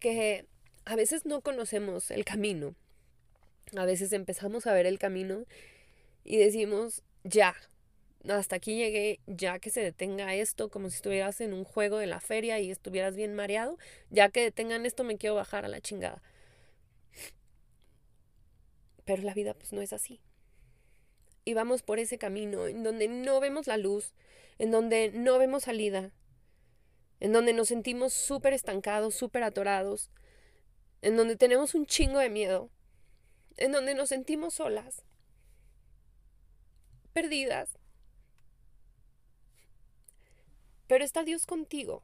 que a veces no conocemos el camino. A veces empezamos a ver el camino y decimos, ya, hasta aquí llegué, ya que se detenga esto, como si estuvieras en un juego de la feria y estuvieras bien mareado, ya que detengan esto me quiero bajar a la chingada. Pero la vida pues no es así. Y vamos por ese camino en donde no vemos la luz, en donde no vemos salida, en donde nos sentimos súper estancados, súper atorados, en donde tenemos un chingo de miedo, en donde nos sentimos solas, perdidas. Pero está Dios contigo.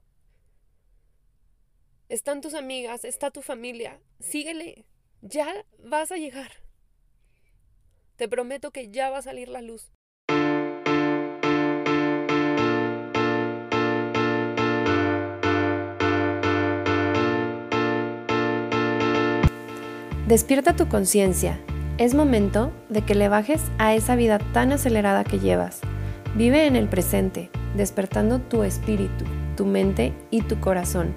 Están tus amigas, está tu familia. Síguele. Ya vas a llegar. Te prometo que ya va a salir la luz. Despierta tu conciencia. Es momento de que le bajes a esa vida tan acelerada que llevas. Vive en el presente, despertando tu espíritu, tu mente y tu corazón.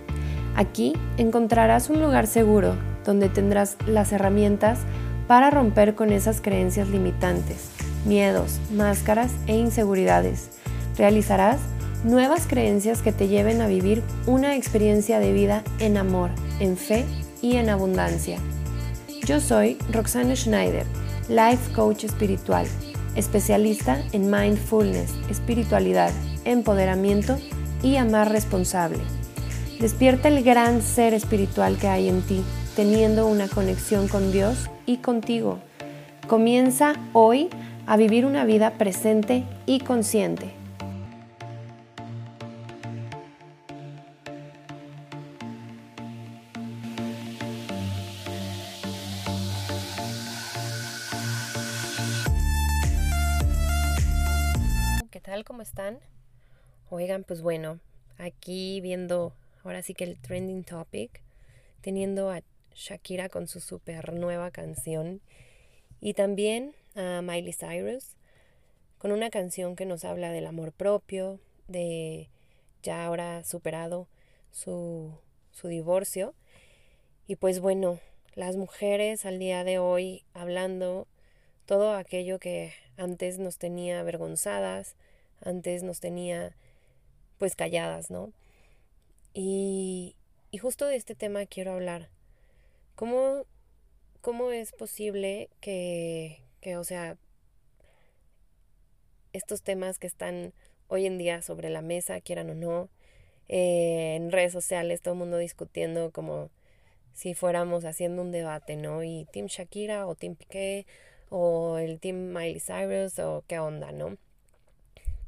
Aquí encontrarás un lugar seguro donde tendrás las herramientas para romper con esas creencias limitantes, miedos, máscaras e inseguridades. Realizarás nuevas creencias que te lleven a vivir una experiencia de vida en amor, en fe y en abundancia. Yo soy Roxana Schneider, Life Coach Espiritual, especialista en mindfulness, espiritualidad, empoderamiento y amar responsable. Despierta el gran ser espiritual que hay en ti, teniendo una conexión con Dios y contigo. Comienza hoy a vivir una vida presente y consciente. Oigan, pues bueno, aquí viendo ahora sí que el trending topic, teniendo a Shakira con su super nueva canción y también a Miley Cyrus con una canción que nos habla del amor propio, de ya ahora superado su, su divorcio. Y pues bueno, las mujeres al día de hoy hablando todo aquello que antes nos tenía avergonzadas, antes nos tenía pues calladas, ¿no? Y, y justo de este tema quiero hablar. ¿Cómo, cómo es posible que, que, o sea, estos temas que están hoy en día sobre la mesa, quieran o no, eh, en redes sociales, todo el mundo discutiendo como si fuéramos haciendo un debate, ¿no? Y Team Shakira o Team Piqué o el Team Miley Cyrus o qué onda, ¿no?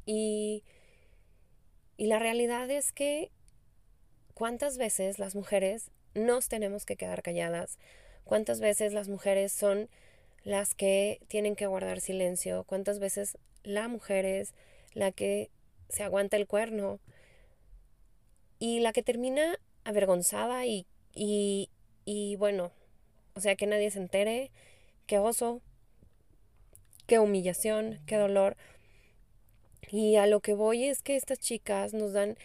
Y, y la realidad es que cuántas veces las mujeres nos tenemos que quedar calladas, cuántas veces las mujeres son las que tienen que guardar silencio, cuántas veces la mujer es la que se aguanta el cuerno y la que termina avergonzada y, y, y bueno, o sea, que nadie se entere, qué oso, qué humillación, qué dolor. Y a lo que voy es que estas chicas nos dan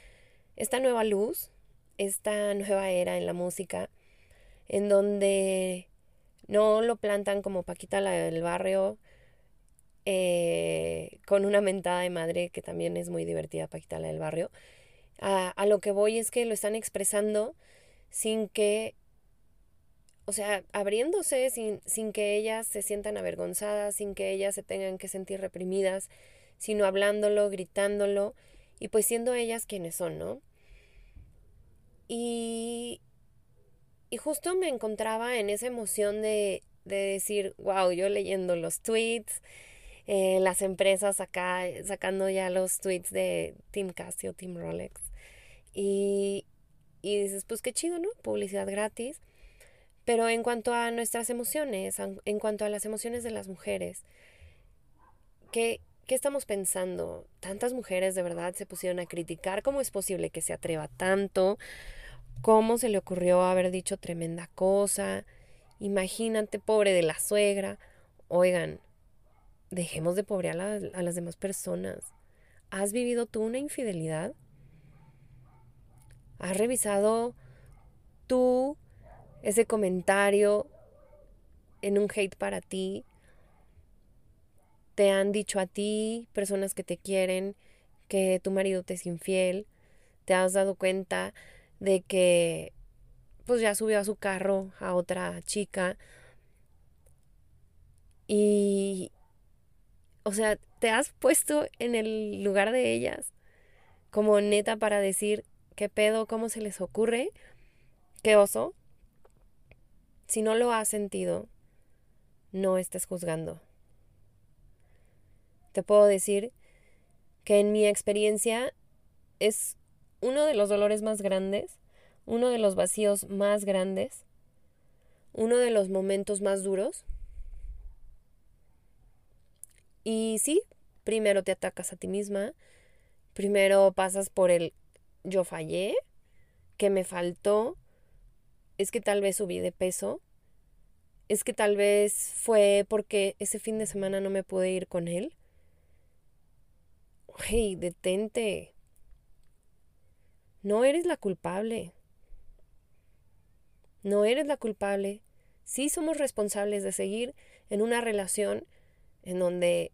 esta nueva luz, esta nueva era en la música, en donde no lo plantan como Paquita la del barrio, eh, con una mentada de madre que también es muy divertida, Paquita la del barrio. A, a lo que voy es que lo están expresando sin que, o sea, abriéndose, sin, sin que ellas se sientan avergonzadas, sin que ellas se tengan que sentir reprimidas, sino hablándolo, gritándolo y pues siendo ellas quienes son, ¿no? Y, y justo me encontraba en esa emoción de, de decir, wow, yo leyendo los tweets, eh, las empresas acá sacando ya los tweets de Team Casio, Team Rolex. Y, y dices, pues qué chido, ¿no? Publicidad gratis. Pero en cuanto a nuestras emociones, en cuanto a las emociones de las mujeres, ¿qué, ¿Qué estamos pensando? Tantas mujeres de verdad se pusieron a criticar cómo es posible que se atreva tanto, cómo se le ocurrió haber dicho tremenda cosa. Imagínate, pobre de la suegra. Oigan, dejemos de pobrear a, a las demás personas. ¿Has vivido tú una infidelidad? ¿Has revisado tú ese comentario en un hate para ti. Te han dicho a ti, personas que te quieren, que tu marido te es infiel. Te has dado cuenta de que pues ya subió a su carro a otra chica. Y, o sea, te has puesto en el lugar de ellas como neta para decir, ¿qué pedo? ¿Cómo se les ocurre? ¿Qué oso? Si no lo has sentido, no estés juzgando. Te puedo decir que en mi experiencia es uno de los dolores más grandes, uno de los vacíos más grandes, uno de los momentos más duros. Y sí, primero te atacas a ti misma, primero pasas por el yo fallé, que me faltó, es que tal vez subí de peso, es que tal vez fue porque ese fin de semana no me pude ir con él. Hey, detente. No eres la culpable. No eres la culpable. Sí somos responsables de seguir en una relación en donde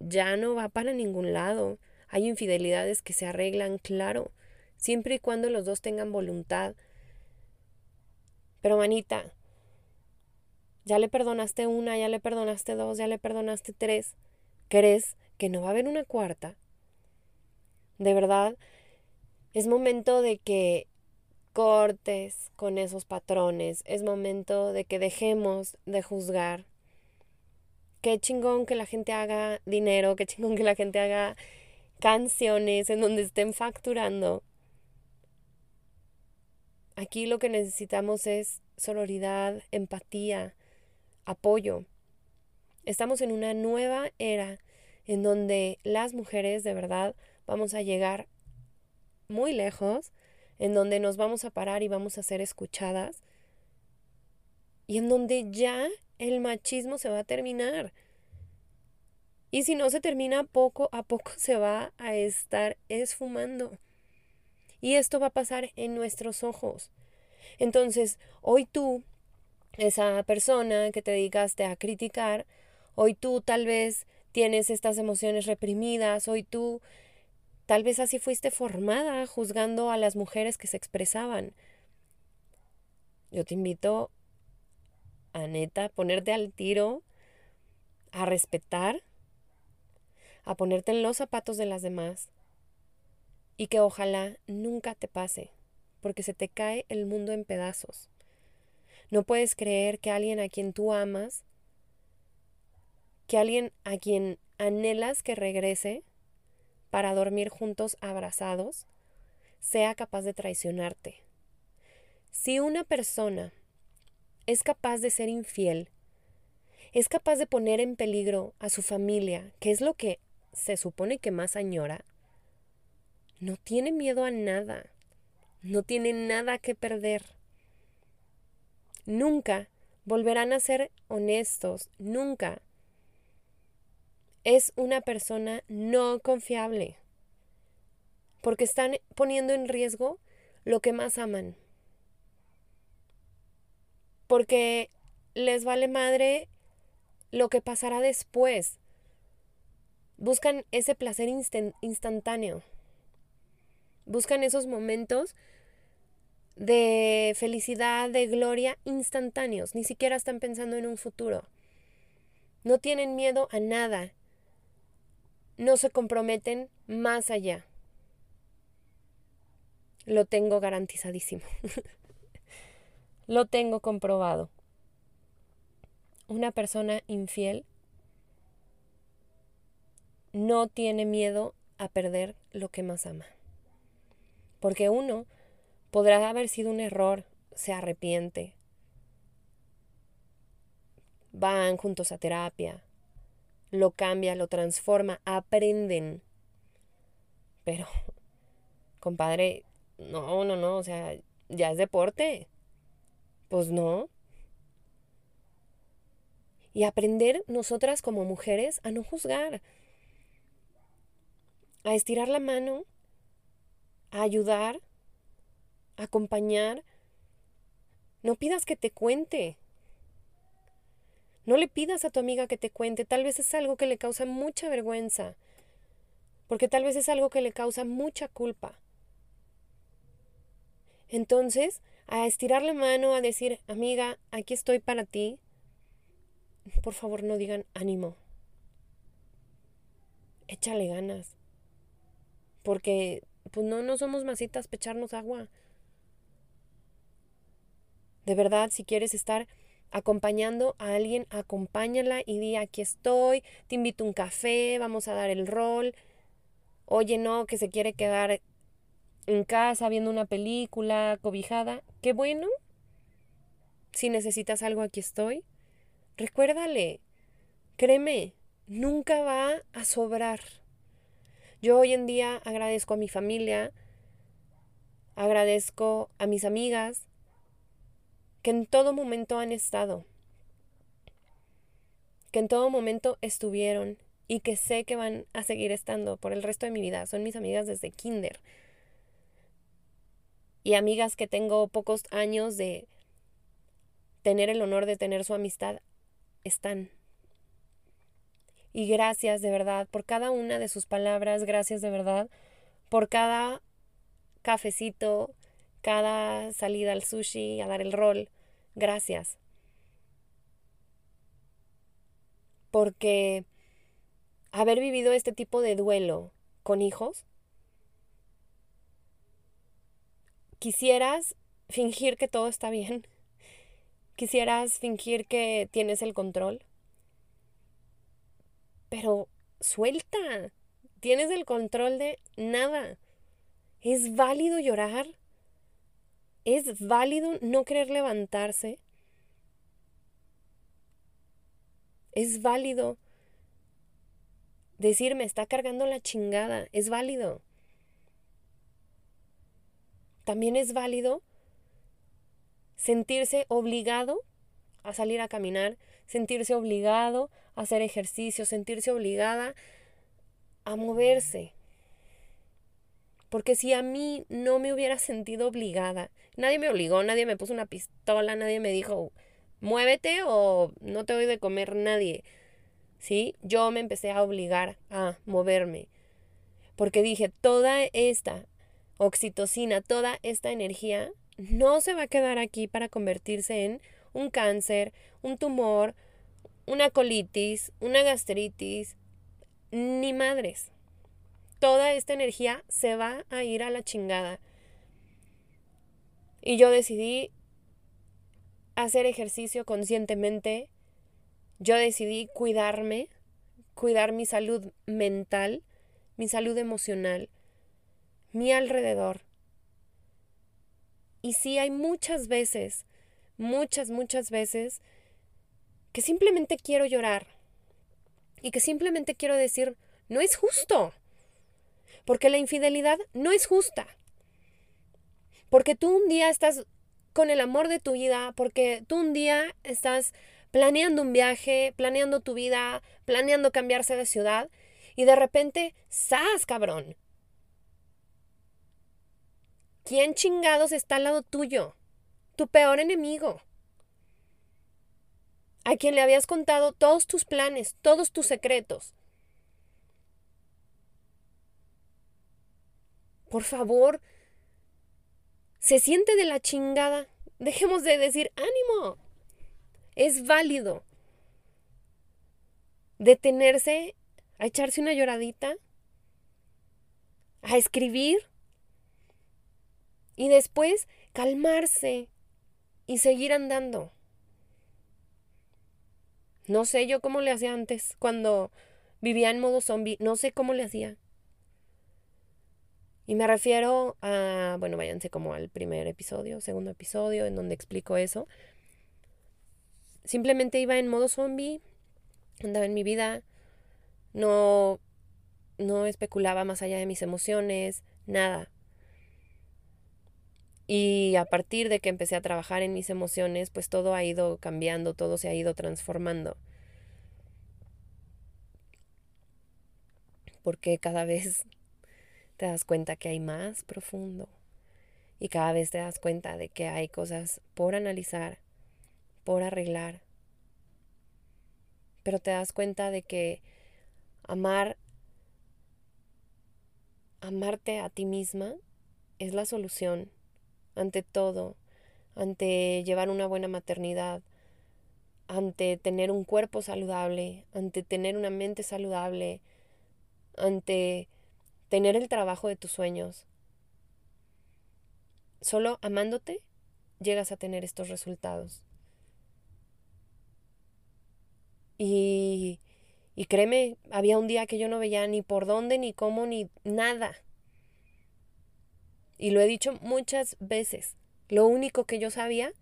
ya no va para ningún lado. Hay infidelidades que se arreglan, claro, siempre y cuando los dos tengan voluntad. Pero manita, ya le perdonaste una, ya le perdonaste dos, ya le perdonaste tres. ¿Crees que no va a haber una cuarta? De verdad, es momento de que cortes con esos patrones, es momento de que dejemos de juzgar. Qué chingón que la gente haga dinero, qué chingón que la gente haga canciones en donde estén facturando. Aquí lo que necesitamos es sororidad, empatía, apoyo. Estamos en una nueva era en donde las mujeres de verdad vamos a llegar muy lejos, en donde nos vamos a parar y vamos a ser escuchadas y en donde ya el machismo se va a terminar. Y si no se termina poco a poco se va a estar esfumando. Y esto va a pasar en nuestros ojos. Entonces, hoy tú, esa persona que te dedicaste a criticar, hoy tú tal vez tienes estas emociones reprimidas, hoy tú tal vez así fuiste formada juzgando a las mujeres que se expresaban. Yo te invito a neta ponerte al tiro, a respetar a ponerte en los zapatos de las demás y que ojalá nunca te pase, porque se te cae el mundo en pedazos. No puedes creer que alguien a quien tú amas, que alguien a quien anhelas que regrese para dormir juntos abrazados, sea capaz de traicionarte. Si una persona es capaz de ser infiel, es capaz de poner en peligro a su familia, que es lo que se supone que más añora, no tiene miedo a nada, no tiene nada que perder. Nunca volverán a ser honestos, nunca. Es una persona no confiable, porque están poniendo en riesgo lo que más aman, porque les vale madre lo que pasará después, Buscan ese placer instantáneo. Buscan esos momentos de felicidad, de gloria instantáneos. Ni siquiera están pensando en un futuro. No tienen miedo a nada. No se comprometen más allá. Lo tengo garantizadísimo. Lo tengo comprobado. Una persona infiel no tiene miedo a perder lo que más ama. Porque uno podrá haber sido un error, se arrepiente. Van juntos a terapia, lo cambia, lo transforma, aprenden. Pero, compadre, no, no, no, o sea, ya es deporte. Pues no. Y aprender nosotras como mujeres a no juzgar, a estirar la mano, a ayudar, a acompañar. No pidas que te cuente. No le pidas a tu amiga que te cuente. Tal vez es algo que le causa mucha vergüenza. Porque tal vez es algo que le causa mucha culpa. Entonces, a estirar la mano, a decir, amiga, aquí estoy para ti, por favor no digan ánimo. Échale ganas. Porque, pues no, no somos masitas pecharnos agua. De verdad, si quieres estar acompañando a alguien, acompáñala y di aquí estoy, te invito a un café, vamos a dar el rol. Oye, no, que se quiere quedar en casa viendo una película, cobijada. Qué bueno. Si necesitas algo, aquí estoy. Recuérdale, créeme, nunca va a sobrar. Yo hoy en día agradezco a mi familia, agradezco a mis amigas, que en todo momento han estado, que en todo momento estuvieron y que sé que van a seguir estando por el resto de mi vida. Son mis amigas desde kinder. Y amigas que tengo pocos años de tener el honor de tener su amistad, están. Y gracias de verdad por cada una de sus palabras, gracias de verdad por cada cafecito, cada salida al sushi, a dar el rol, gracias. Porque haber vivido este tipo de duelo con hijos, quisieras fingir que todo está bien, quisieras fingir que tienes el control, pero suelta, tienes el control de nada. Es válido llorar, es válido no querer levantarse. Es válido decir me está cargando la chingada. Es válido. También es válido sentirse obligado a salir a caminar, sentirse obligado a hacer ejercicio, sentirse obligada a moverse. Porque si a mí no me hubiera sentido obligada, nadie me obligó, nadie me puso una pistola, nadie me dijo, muévete o no te doy de comer nadie. ¿Sí? Yo me empecé a obligar a moverme. Porque dije, toda esta oxitocina, toda esta energía no se va a quedar aquí para convertirse en un cáncer, un tumor, una colitis, una gastritis, ni madres toda esta energía se va a ir a la chingada. Y yo decidí hacer ejercicio conscientemente. Yo decidí cuidarme, cuidar mi salud mental, mi salud emocional, mi alrededor. Y sí hay muchas veces, muchas, muchas veces, que simplemente quiero llorar y que simplemente quiero decir, no es justo. Porque la infidelidad no es justa. Porque tú un día estás con el amor de tu vida, porque tú un día estás planeando un viaje, planeando tu vida, planeando cambiarse de ciudad, y de repente, ¡zas, cabrón! ¿Quién chingados está al lado tuyo? Tu peor enemigo. A quien le habías contado todos tus planes, todos tus secretos. Por favor, se siente de la chingada. Dejemos de decir ánimo. Es válido detenerse a echarse una lloradita, a escribir y después calmarse y seguir andando. No sé yo cómo le hacía antes, cuando vivía en modo zombie, no sé cómo le hacía. Y me refiero a, bueno, váyanse como al primer episodio, segundo episodio, en donde explico eso. Simplemente iba en modo zombie, andaba en mi vida, no, no especulaba más allá de mis emociones, nada. Y a partir de que empecé a trabajar en mis emociones, pues todo ha ido cambiando, todo se ha ido transformando. Porque cada vez te das cuenta que hay más profundo, Y cada vez te das cuenta de que hay cosas por analizar, por arreglar. Pero te das cuenta de que amar, amarte a ti misma es la solución ante todo, ante llevar una buena maternidad, ante tener un cuerpo saludable, ante tener una mente saludable, ante tener el trabajo de tus sueños. Solo amándote llegas a tener estos resultados. Y, y créeme, había un día que yo no veía ni por dónde, ni cómo, ni nada. Y lo he dicho muchas veces. Lo único que yo sabía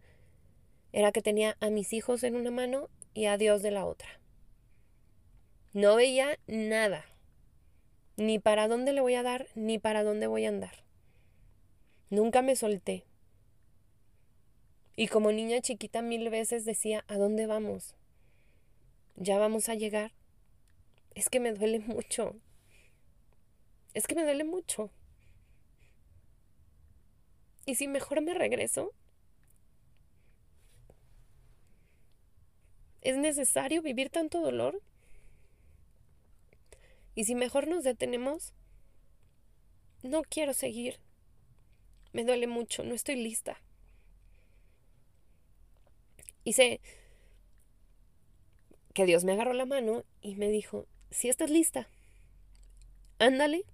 era que tenía a mis hijos en una mano y a Dios de la otra. No veía nada, ni para dónde le voy a dar, ni para dónde voy a andar. Nunca me solté. Y como niña chiquita mil veces decía, ¿a dónde vamos? ¿Ya vamos a llegar? Es que me duele mucho. Es que me duele mucho. ¿Y si mejor me regreso? ¿Es necesario vivir tanto dolor? ¿Y si mejor nos detenemos? No quiero seguir. Me duele mucho, no estoy lista. Y sé que Dios me agarró la mano y me dijo, si estás lista, ándale,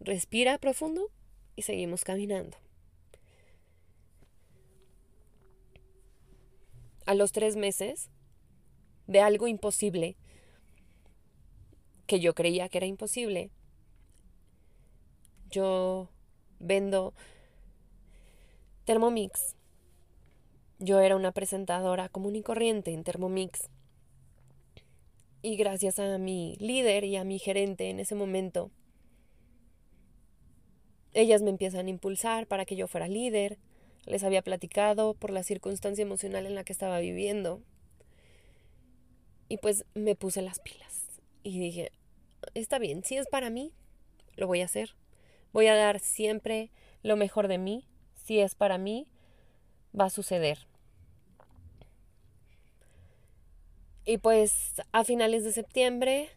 respira profundo y seguimos caminando. a los tres meses de algo imposible que yo creía que era imposible. Yo vendo Thermomix. Yo era una presentadora común y corriente en Thermomix. Y gracias a mi líder y a mi gerente en ese momento, ellas me empiezan a impulsar para que yo fuera líder les había platicado por la circunstancia emocional en la que estaba viviendo. Y pues me puse las pilas y dije, está bien, si es para mí, lo voy a hacer. Voy a dar siempre lo mejor de mí. Si es para mí, va a suceder. Y pues a finales de septiembre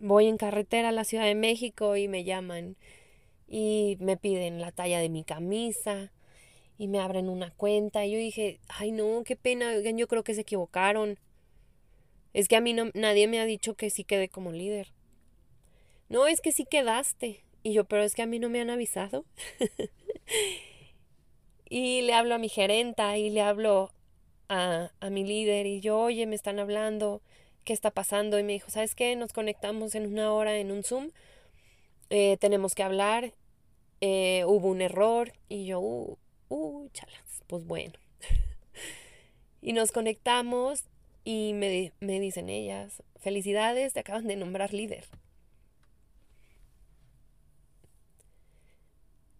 voy en carretera a la Ciudad de México y me llaman y me piden la talla de mi camisa y me abren una cuenta. Y yo dije, ay no, qué pena, yo creo que se equivocaron. Es que a mí no, nadie me ha dicho que sí quedé como líder. No, es que sí quedaste. Y yo, pero es que a mí no me han avisado. y le hablo a mi gerenta y le hablo a, a mi líder y yo, oye, me están hablando, ¿qué está pasando? Y me dijo, ¿sabes qué? Nos conectamos en una hora en un Zoom eh, tenemos que hablar, eh, hubo un error y yo, uh, uh chalas, pues bueno. y nos conectamos y me, me dicen ellas, felicidades, te acaban de nombrar líder.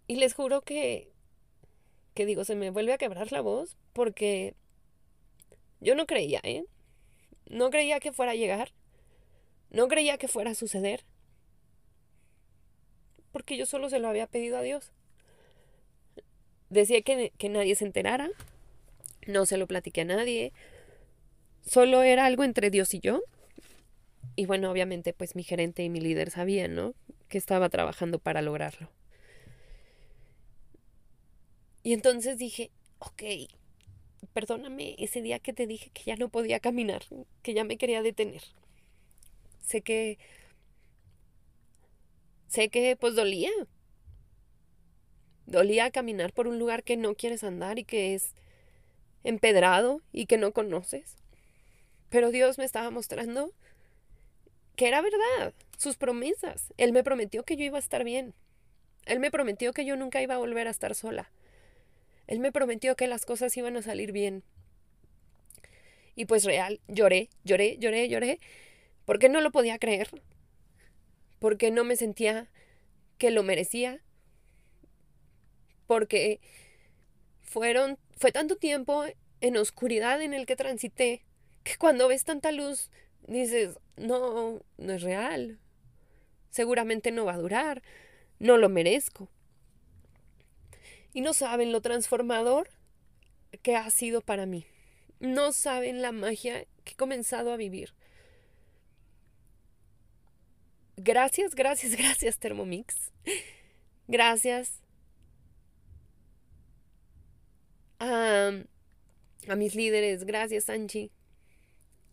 Y les juro que, que digo, se me vuelve a quebrar la voz porque yo no creía, ¿eh? No creía que fuera a llegar. No creía que fuera a suceder porque yo solo se lo había pedido a Dios. Decía que, que nadie se enterara, no se lo platiqué a nadie, solo era algo entre Dios y yo. Y bueno, obviamente pues mi gerente y mi líder sabían, ¿no? Que estaba trabajando para lograrlo. Y entonces dije, ok, perdóname ese día que te dije que ya no podía caminar, que ya me quería detener. Sé que sé que pues dolía. Dolía caminar por un lugar que no quieres andar y que es empedrado y que no conoces. Pero Dios me estaba mostrando que era verdad, sus promesas. Él me prometió que yo iba a estar bien. Él me prometió que yo nunca iba a volver a estar sola. Él me prometió que las cosas iban a salir bien. Y pues real, lloré, lloré, lloré, lloré, porque no lo podía creer porque no me sentía que lo merecía, porque fueron, fue tanto tiempo en oscuridad en el que transité, que cuando ves tanta luz dices, no, no es real, seguramente no va a durar, no lo merezco. Y no saben lo transformador que ha sido para mí. No saben la magia que he comenzado a vivir. Gracias, gracias, gracias Thermomix. Gracias a, a mis líderes. Gracias Angie.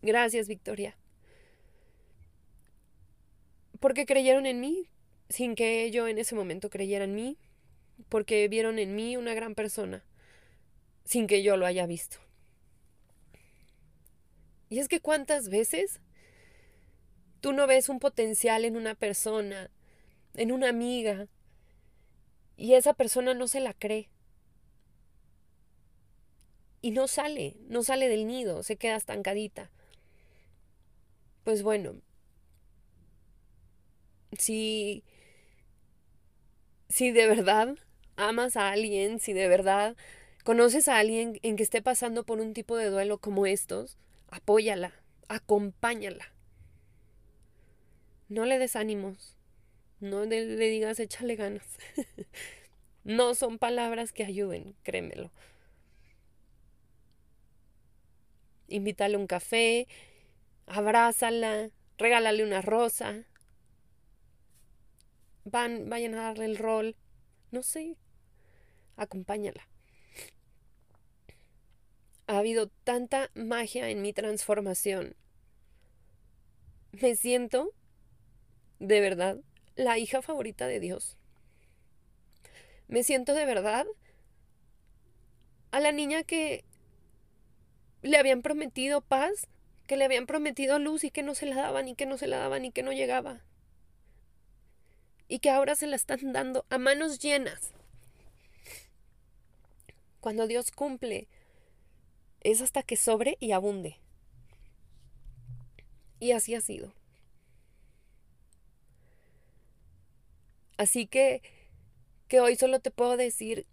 Gracias Victoria. Porque creyeron en mí sin que yo en ese momento creyera en mí. Porque vieron en mí una gran persona sin que yo lo haya visto. Y es que cuántas veces tú no ves un potencial en una persona, en una amiga, y esa persona no se la cree. Y no sale, no sale del nido, se queda estancadita. Pues bueno, si, si de verdad amas a alguien, si de verdad conoces a alguien en que esté pasando por un tipo de duelo como estos, apóyala, acompáñala. No le des ánimos, no le, digas échale ganas. no son palabras que ayuden, créemelo. Invítale un café, abrázala, regálale una rosa. Van, vayan a darle el rol. No sé. Acompáñala ha habido tanta magia en mi transformación. Me siento, de verdad, la hija favorita de Dios. Me siento de verdad a la niña que le habían prometido paz, que le habían prometido luz y que no se la daban y que no se la daban y que no llegaba. Y que ahora se la están dando a manos llenas. Cuando Dios cumple es hasta que sobre y abunde. Y así ha sido. Así que, que hoy solo te puedo decir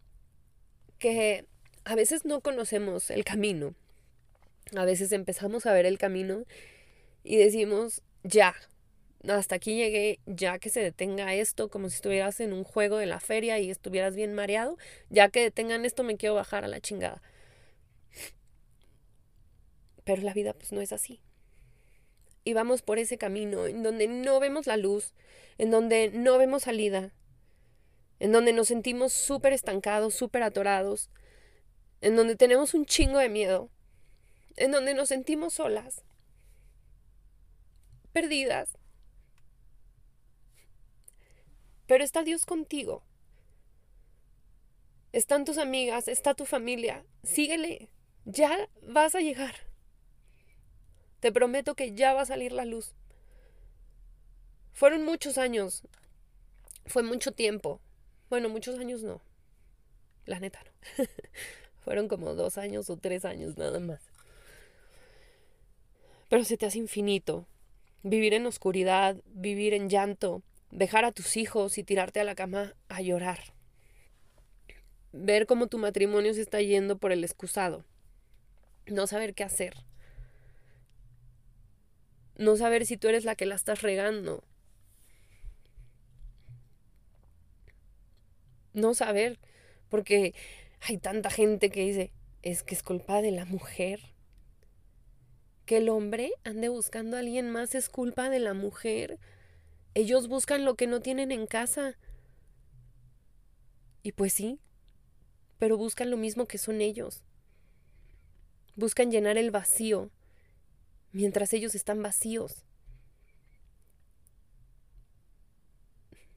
que a veces no conocemos el camino. A veces empezamos a ver el camino y decimos, ya, hasta aquí llegué, ya que se detenga esto, como si estuvieras en un juego de la feria y estuvieras bien mareado, ya que detengan esto me quiero bajar a la chingada. Pero la vida pues no es así. Y vamos por ese camino en donde no vemos la luz, en donde no vemos salida, en donde nos sentimos súper estancados, súper atorados, en donde tenemos un chingo de miedo, en donde nos sentimos solas, perdidas. Pero está Dios contigo. Están tus amigas, está tu familia. Síguele. Ya vas a llegar. Te prometo que ya va a salir la luz. Fueron muchos años. Fue mucho tiempo. Bueno, muchos años no. La neta no. Fueron como dos años o tres años nada más. Pero se te hace infinito. Vivir en oscuridad, vivir en llanto, dejar a tus hijos y tirarte a la cama a llorar. Ver cómo tu matrimonio se está yendo por el excusado. No saber qué hacer no saber si tú eres la que la estás regando. No saber, porque hay tanta gente que dice, es que es culpa de la mujer. Que el hombre ande buscando a alguien más es culpa de la mujer. Ellos buscan lo que no tienen en casa. Y pues sí, pero buscan lo mismo que son ellos. Buscan llenar el vacío mientras ellos están vacíos.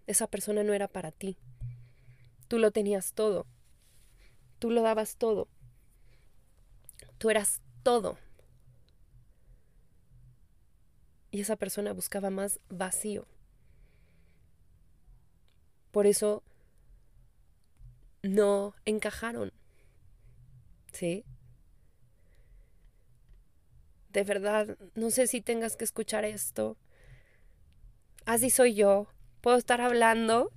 Esa persona no era para ti. Tú lo tenías todo. Tú lo dabas todo. Tú eras todo. Y esa persona buscaba más vacío. Por eso no encajaron. ¿Sí? de verdad, no sé si tengas que escuchar esto. Así soy yo. Puedo estar hablando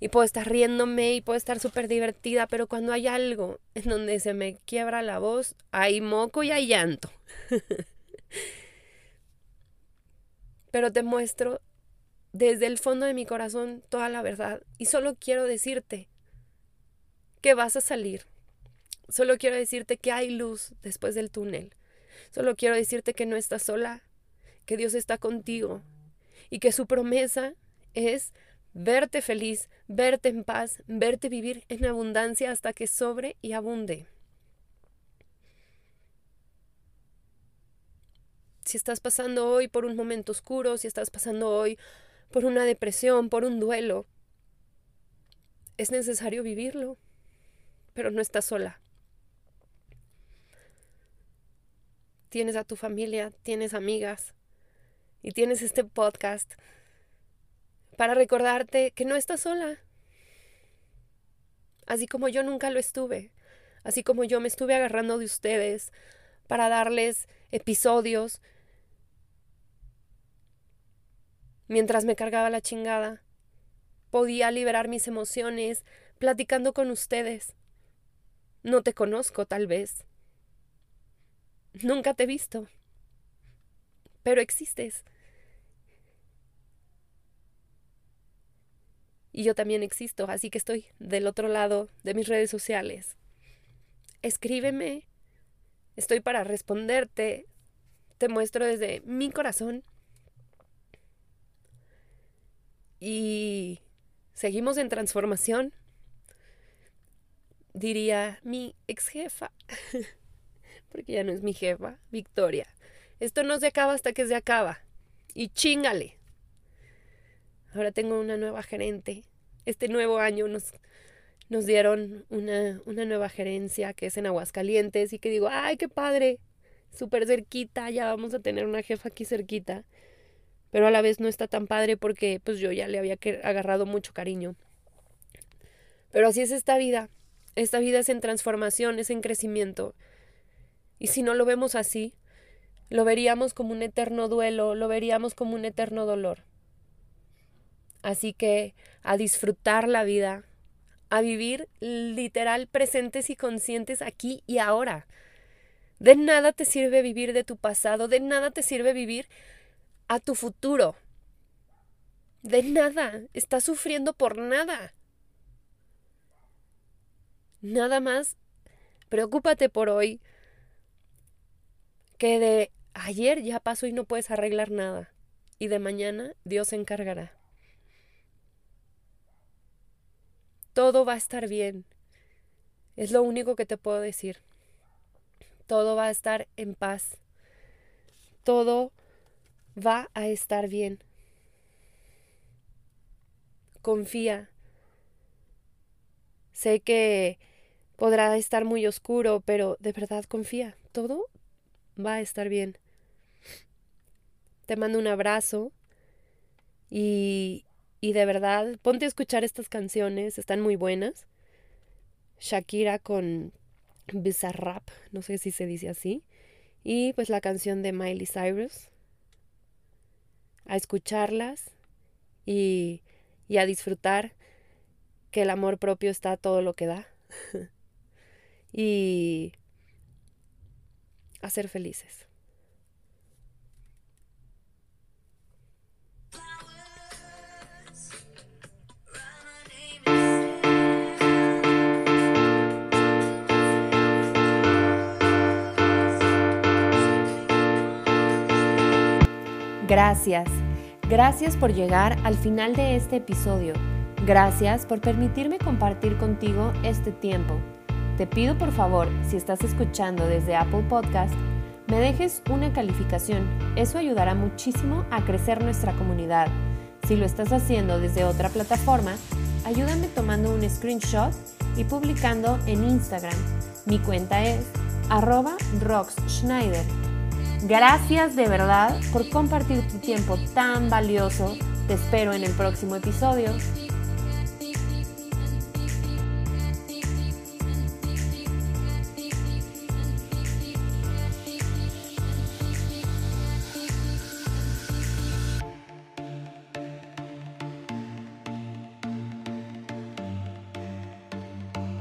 y puedo estar riéndome y puedo estar súper divertida, pero cuando hay algo en donde se me quiebra la voz, hay moco y hay llanto. pero te muestro desde el fondo de mi corazón toda la verdad y solo quiero decirte que vas a salir. Solo quiero decirte que hay luz después del túnel. Solo quiero decirte que no estás sola, que Dios está contigo y que su promesa es verte feliz, verte en paz, verte vivir en abundancia hasta que sobre y abunde. Si estás pasando hoy por un momento oscuro, si estás pasando hoy por una depresión, por un duelo, es necesario vivirlo, pero no estás sola. Tienes a tu familia, tienes amigas y tienes este podcast para recordarte que no estás sola. Así como yo nunca lo estuve, así como yo me estuve agarrando de ustedes para darles episodios mientras me cargaba la chingada. Podía liberar mis emociones platicando con ustedes. No te conozco, tal vez. Nunca te he visto. Pero existes. Y yo también existo, así que estoy del otro lado de mis redes sociales. Escríbeme. Estoy para responderte. Te muestro desde mi corazón y seguimos en transformación, diría mi ex jefa, porque ya no es mi jefa, Victoria. Esto no se acaba hasta que se acaba. Y chingale. Ahora tengo una nueva gerente. Este nuevo año nos, nos dieron una, una nueva gerencia que es en Aguascalientes y que digo, ay, qué padre, súper cerquita, ya vamos a tener una jefa aquí cerquita pero a la vez no está tan padre porque pues yo ya le había agarrado mucho cariño. Pero así es esta vida. Esta vida es en transformación, es en crecimiento. Y si no lo vemos así, lo veríamos como un eterno duelo, lo veríamos como un eterno dolor. Así que a disfrutar la vida, a vivir literal presentes y conscientes aquí y ahora. De nada te sirve vivir de tu pasado, de nada te sirve vivir a tu futuro. De nada, estás sufriendo por nada. Nada más, preocúpate por hoy, que de ayer ya pasó y no puedes arreglar nada, y de mañana Dios se encargará. Todo va a estar bien. Es lo único que te puedo decir. Todo va a estar en paz. Todo va a estar bien. Confía. Sé que podrá estar muy oscuro, pero de verdad confía. Todo va a estar bien. Te mando un abrazo y, y de verdad ponte a escuchar estas canciones, están muy buenas. Shakira con Bizarrap, no sé si se dice así. Y pues la canción de Miley Cyrus, a escucharlas y, y a disfrutar que el amor propio está todo lo que da y a ser felices. Gracias. Gracias por llegar al final de este episodio. Gracias por permitirme compartir contigo este tiempo. Te pido por favor, si estás escuchando desde Apple Podcast, me dejes una calificación. Eso ayudará muchísimo a crecer nuestra comunidad. Si lo estás haciendo desde otra plataforma, ayúdame tomando un screenshot y publicando en Instagram. Mi cuenta es arroba roxschneider Gracias de verdad por compartir tu tiempo tan valioso. Te espero en el próximo episodio.